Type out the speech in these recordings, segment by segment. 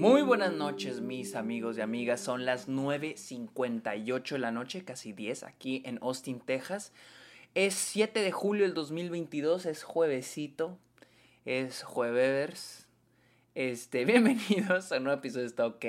Muy buenas noches mis amigos y amigas, son las 9.58 de la noche, casi 10, aquí en Austin, Texas. Es 7 de julio del 2022, es juevesito, es jueves. Este, bienvenidos a un nuevo episodio de Está OK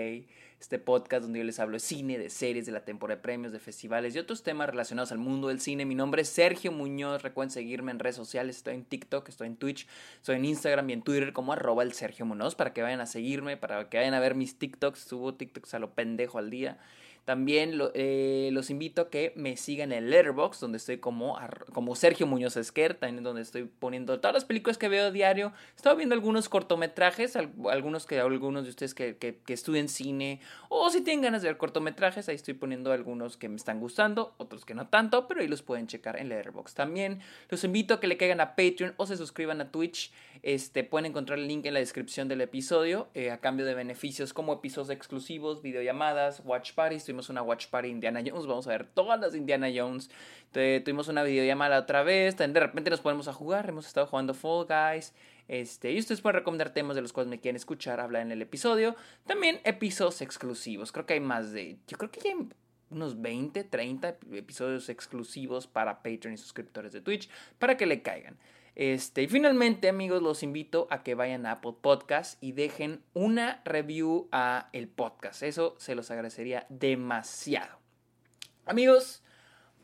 este podcast donde yo les hablo de cine, de series, de la temporada de premios, de festivales y otros temas relacionados al mundo del cine. Mi nombre es Sergio Muñoz, recuerden seguirme en redes sociales, estoy en TikTok, estoy en Twitch, estoy en Instagram y en Twitter como arroba el Sergio Muñoz para que vayan a seguirme, para que vayan a ver mis TikToks, subo TikToks a lo pendejo al día. También eh, los invito a que me sigan en Letterboxd, donde estoy como, como Sergio Muñoz Esquer, también donde estoy poniendo todas las películas que veo diario. Estaba viendo algunos cortometrajes, algunos que algunos de ustedes que, que, que estudian cine, o si tienen ganas de ver cortometrajes, ahí estoy poniendo algunos que me están gustando, otros que no tanto, pero ahí los pueden checar en Letterboxd. También los invito a que le caigan a Patreon o se suscriban a Twitch. Este, pueden encontrar el link en la descripción del episodio eh, a cambio de beneficios como episodios exclusivos, videollamadas, watch parties tuvimos una watch party Indiana Jones, vamos a ver todas las Indiana Jones. tuvimos una videollamada otra vez, de repente nos ponemos a jugar, hemos estado jugando Fall Guys. Este, y ustedes pueden recomendar temas de los cuales me quieren escuchar hablar en el episodio. También episodios exclusivos. Creo que hay más de. Yo creo que hay unos 20, 30 episodios exclusivos para Patreon y suscriptores de Twitch para que le caigan. Este, y finalmente, amigos, los invito a que vayan a Apple Podcast y dejen una review a el podcast. Eso se los agradecería demasiado. Amigos,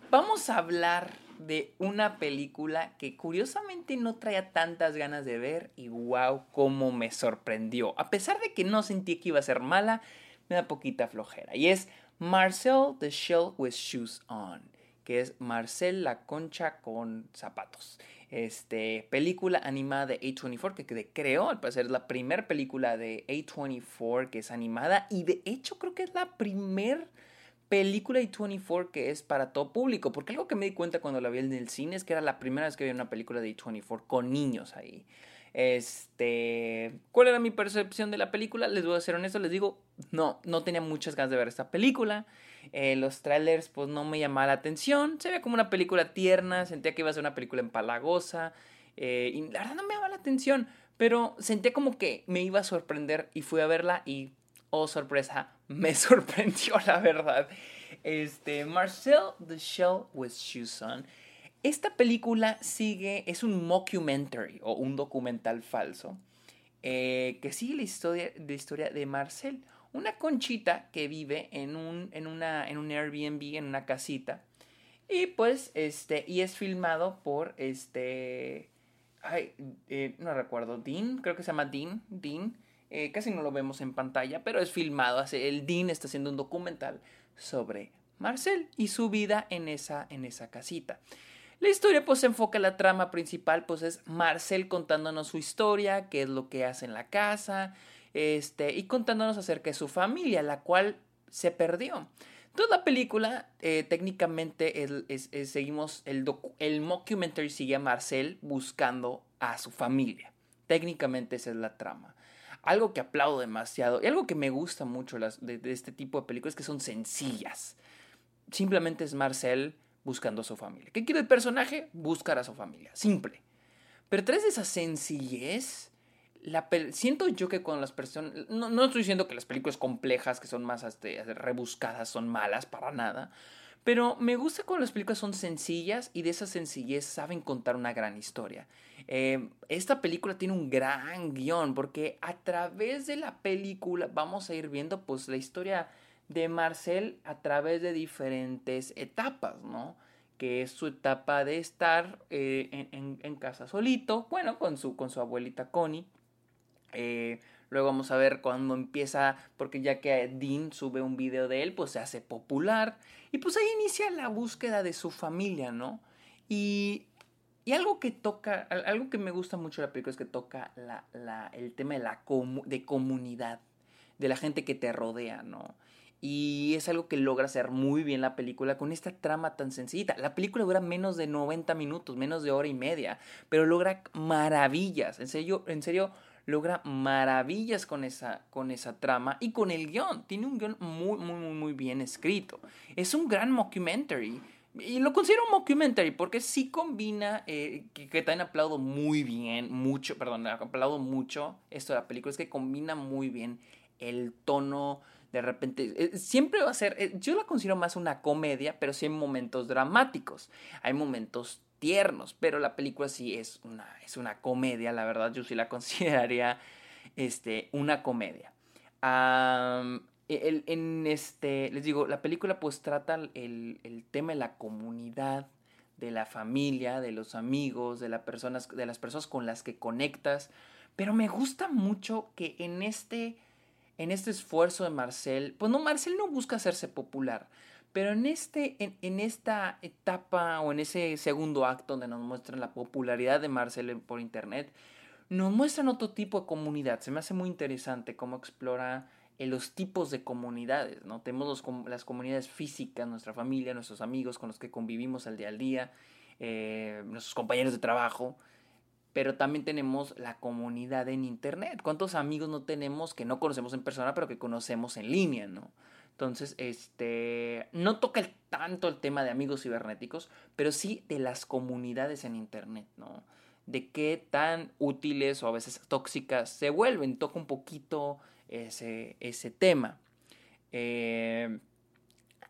vamos a hablar de una película que curiosamente no traía tantas ganas de ver y wow, cómo me sorprendió. A pesar de que no sentí que iba a ser mala, me da poquita flojera. Y es Marcel the Shell with Shoes On, que es Marcel la concha con zapatos este, película animada de A24 que creo, al parecer es la primera película de A24 que es animada y de hecho creo que es la primera película de A24 que es para todo público, porque algo que me di cuenta cuando la vi en el cine es que era la primera vez que vi una película de A24 con niños ahí. Este, ¿cuál era mi percepción de la película? Les voy a ser honesto, les digo, no, no tenía muchas ganas de ver esta película. Eh, los trailers pues no me llamaba la atención. Se veía como una película tierna, sentía que iba a ser una película empalagosa. Eh, y la verdad no me llamaba la atención, pero sentía como que me iba a sorprender y fui a verla y, oh sorpresa, me sorprendió la verdad. Este, Marcel the Shell with Shoes On. Esta película sigue, es un mockumentary o un documental falso eh, que sigue la historia, la historia de Marcel, una conchita que vive en un, en una, en un Airbnb, en una casita. Y pues, este, y es filmado por este, ay, eh, no recuerdo, Dean, creo que se llama Dean, Dean. Eh, casi no lo vemos en pantalla, pero es filmado. El Dean está haciendo un documental sobre Marcel y su vida en esa, en esa casita. La historia pues se enfoca en la trama principal, pues es Marcel contándonos su historia, qué es lo que hace en la casa, este, y contándonos acerca de su familia, la cual se perdió. Toda la película, eh, técnicamente, seguimos el, el mockumentary sigue a Marcel buscando a su familia. Técnicamente esa es la trama. Algo que aplaudo demasiado y algo que me gusta mucho de, de este tipo de películas es que son sencillas. Simplemente es Marcel buscando a su familia. ¿Qué quiere el personaje? Buscar a su familia. Simple. Pero tras esa sencillez la siento yo que cuando las personas... No, no, estoy diciendo que las películas complejas, que son más este, rebuscadas, son malas, para nada. Pero me gusta cuando las películas son sencillas y de esa sencillez saben contar una gran historia. Eh, esta película tiene un gran guion porque a través de la película vamos a ir viendo pues la historia de Marcel a través de diferentes etapas, ¿no? Que es su etapa de estar eh, en, casa solito, bueno, con su, con su abuelita Connie eh, luego vamos a ver cuando empieza, porque ya que Dean sube un video de él, pues se hace popular. Y pues ahí inicia la búsqueda de su familia, ¿no? Y, y algo que toca, algo que me gusta mucho de la película es que toca la, el tema de la de comunidad, de la gente que te rodea, ¿no? Y es algo que logra hacer muy bien la película con esta trama tan sencilla. La película dura menos de 90 minutos, menos de hora y media, pero logra maravillas. En serio, en serio logra maravillas con esa, con esa trama y con el guion. Tiene un guion muy, muy, muy, muy bien escrito. Es un gran mockumentary. Y lo considero un mockumentary porque sí combina, eh, que, que, también aplaudo muy bien, mucho, perdón, aplaudo mucho esto de la película, es que combina muy bien el tono de repente, eh, siempre va a ser, eh, yo la considero más una comedia, pero sí hay momentos dramáticos, hay momentos tiernos, pero la película sí es una, es una comedia, la verdad yo sí la consideraría este, una comedia. en este, les digo, la película pues trata el, el, tema de la comunidad, de la familia, de los amigos, de, personas, de las personas con las que conectas, pero me gusta mucho que en este en este esfuerzo de Marcel, pues no, Marcel no busca hacerse popular, pero en, este, en, esta etapa o en ese segundo acto donde nos muestran la popularidad de Marcel por internet, nos muestran otro tipo de comunidad. Se me hace muy interesante cómo explora eh, los tipos de comunidades, ¿no? Tenemos las comunidades físicas, nuestra familia, nuestros amigos con los que convivimos al día al día, eh, nuestros compañeros de trabajo, pero también tenemos la comunidad en Internet. ¿Cuántos amigos no tenemos que no conocemos en persona, pero que conocemos en línea, no? Entonces, este, no toca tanto el tema de amigos cibernéticos, pero sí de las comunidades en Internet, ¿no? De qué tan útiles o a veces tóxicas se vuelven. Toca un poquito ese, ese tema. Eh,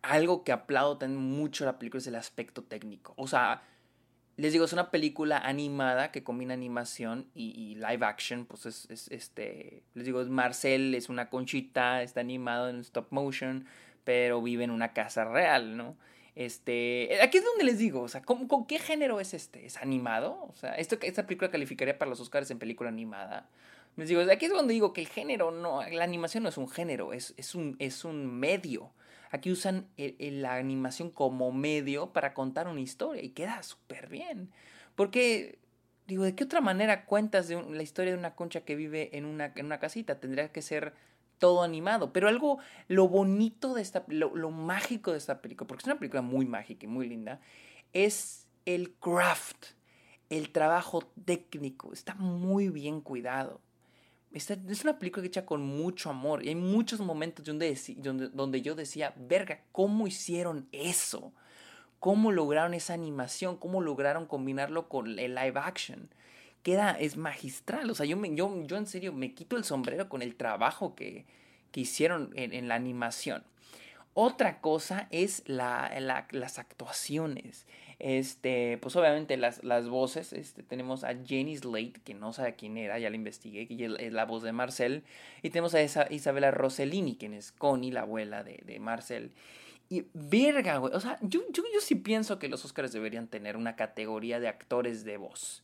algo que aplaudo también mucho la película es el aspecto técnico. O sea, les digo, es una película animada que combina animación y, live action. Pues es, este. Les digo, Marcel es una conchita, está animado en stop motion, pero vive en una casa real, ¿no? Este. Aquí es donde les digo, o sea, ¿con, qué género es este? ¿Es animado? O sea, esta película calificaría para los Oscars en película animada. Les digo, aquí es donde digo que el género no. La animación no es un género, es, es, un, es un medio. Aquí usan la animación como medio para contar una historia y queda súper bien. Porque, digo, ¿de qué otra manera cuentas de la historia de una concha que vive en una, en una casita? Tendría que ser todo animado. Pero algo, lo bonito de esta, lo, lo mágico de esta película, porque es una película muy mágica y muy linda, es el craft, el trabajo técnico. Está muy bien cuidado es una película hecha con mucho amor. Y hay muchos momentos donde, donde, donde yo decía, verga, ¿cómo hicieron eso? ¿Cómo lograron esa animación? ¿Cómo lograron combinarlo con el live action? Queda, es magistral. O sea, yo, me, yo, yo en serio me quito el sombrero con el trabajo que, que hicieron en, en, la animación. Otra cosa es la, las actuaciones. Este, pues obviamente las, las voces, este, tenemos a Jenny Slate, que no sabe quién era, ya la investigué, que es la voz de Marcel, y tenemos a esa Isabela Rossellini, quien es Connie, la abuela de, de Marcel. Y verga, güey, o sea, yo, yo, yo sí pienso que los Oscars deberían tener una categoría de actores de voz.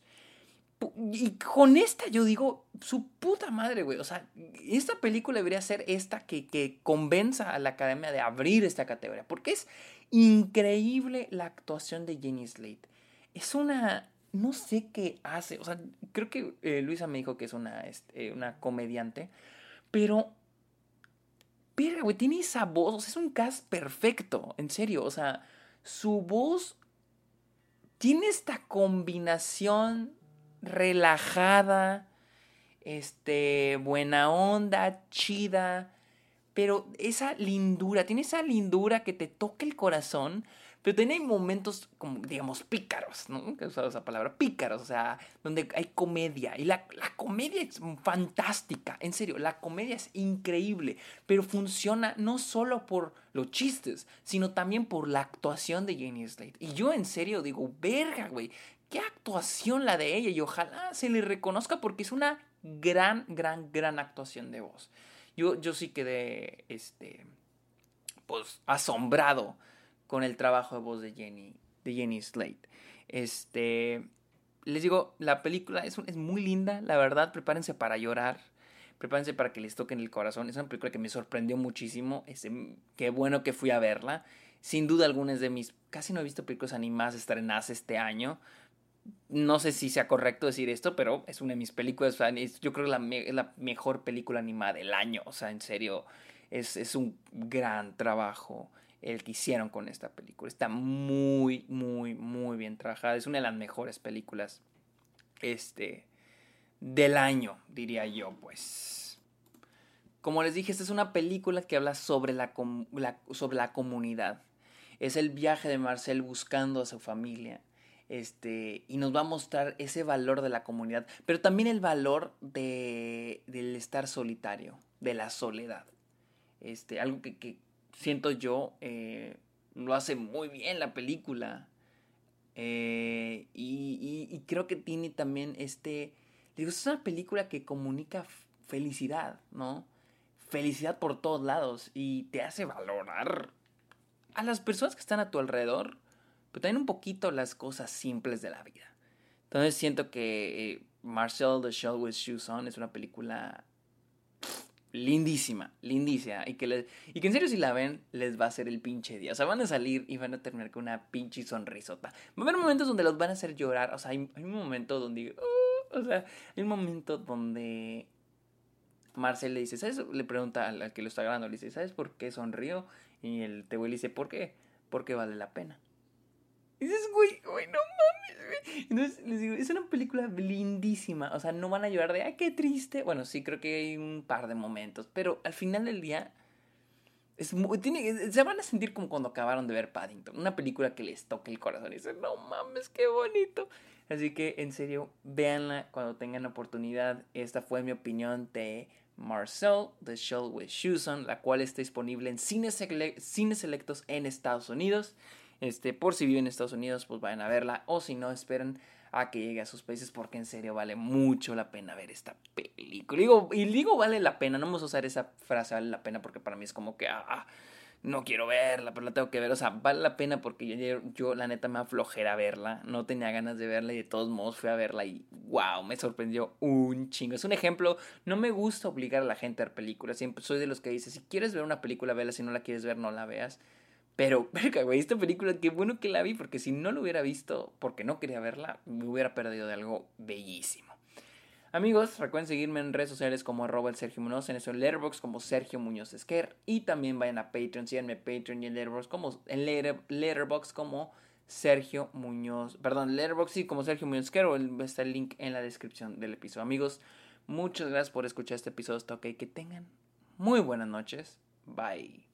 Y con esta yo digo, su puta madre, güey. O sea, esta película debería ser esta que, que convenza a la academia de abrir esta categoría. Porque es increíble la actuación de Jenny Slate. Es una. No sé qué hace. O sea, creo que eh, Luisa me dijo que es una, este, una comediante. Pero. Pero, güey, tiene esa voz. es un cast perfecto. En serio. O sea, su voz. Tiene esta combinación relajada, este, buena onda, chida, pero esa lindura, tiene esa lindura que te toca el corazón, pero tiene momentos como, digamos, pícaros, ¿no? Que he usado esa palabra, pícaros, o sea, donde hay comedia. Y la, la, comedia es fantástica, en serio, la comedia es increíble, pero funciona no solo por los chistes, sino también por la actuación de Jenny Slate. Y yo en serio digo, verga, güey, qué actuación la de ella y ojalá se le reconozca porque es una gran, gran, gran actuación de voz. Yo, yo sí quedé, este, pues, asombrado con el trabajo de voz de Jenny, de Jenny Slate. Este, les digo, la película es, es muy linda, la verdad, prepárense para llorar. Prepárense para que les toquen el corazón. Es una película que me sorprendió muchísimo. Este, qué bueno que fui a verla. Sin duda alguna de mis... Casi no he visto películas animadas estrenadas este año no sé si sea correcto decir esto, pero es una de mis películas, yo creo que la, es la mejor película animada del año, o sea, en serio, es, es, un gran trabajo el que hicieron con esta película. Está muy, muy, muy bien trabajada, es una de las mejores películas este, del año, diría yo, pues. Como les dije, esta es una película que habla sobre la, sobre la comunidad. Es el viaje de Marcel buscando a su familia Este, y nos va a mostrar ese valor de la comunidad, pero también el valor de, del estar solitario, de la soledad. Este, algo que, siento yo eh, lo hace muy bien la película. Eh, y, creo que tiene también este... Digo, es una película que comunica felicidad, ¿no? Felicidad por todos lados y te hace valorar a las personas que están a tu alrededor, pero también un poquito las cosas simples de la vida. Entonces siento que eh, Marcel the Shell with Shoes On es una película lindísima, lindísima. Y que, y que en serio si la ven, les va a hacer el pinche día. O sea, van a salir y van a terminar con una pinche sonrisota. Va a haber momentos donde los van a hacer llorar. O sea, hay, un momento donde... Uh, o sea, hay un momento donde... Marcel le dice, ¿sabes? Le pregunta al, que lo está grabando, le dice, ¿sabes por qué sonrío? Y el te le dice, ¿por qué? Porque vale la pena. Dices, güey, güey, no entonces les digo, es una película lindísima. O sea, no van a llorar de, ay, qué triste. Bueno, sí, creo que hay un par de momentos. Pero al final del día, es tiene, se van a sentir como cuando acabaron de ver Paddington. Una película que les toque el corazón y dicen, no mames, qué bonito. Así que, en serio, véanla cuando tengan oportunidad. Esta fue mi opinión de Marcel, The Show with Shoes On, la cual está disponible en cines, cines selectos en Estados Unidos. Este, por si viven en Estados Unidos, pues vayan a verla. O si no, esperen a que llegue a sus países porque en serio vale mucho la pena ver esta película. Digo, y digo vale la pena, no vamos a usar esa frase vale la pena porque para mí es como que, ah, no quiero verla, pero la tengo que ver. O sea, vale la pena porque yo, yo la neta me aflojera verla, no tenía ganas de verla y de todos modos fui a verla y wow, me sorprendió un chingo. Es un ejemplo, no me gusta obligar a la gente a ver películas, siempre soy de los que dice, si quieres ver una película, vela, si no la quieres ver, no la veas. Pero, verga, güey, esta película, qué bueno que la vi, porque si no lo hubiera visto, porque no quería verla, me hubiera perdido de algo bellísimo. Amigos, recuerden seguirme en redes sociales como arroba el Sergio Muñoz, en eso en Letterboxd como Sergio Muñoz Esquer, y también vayan a Patreon, síganme Patreon y en Letterboxd como, en Letterboxd como Sergio Muñoz, perdón, Letterboxd sí, como Sergio Muñoz Esquer, o está el link en la descripción del episodio. Amigos, muchas gracias por escuchar este episodio, hasta ok, que tengan muy buenas noches, bye.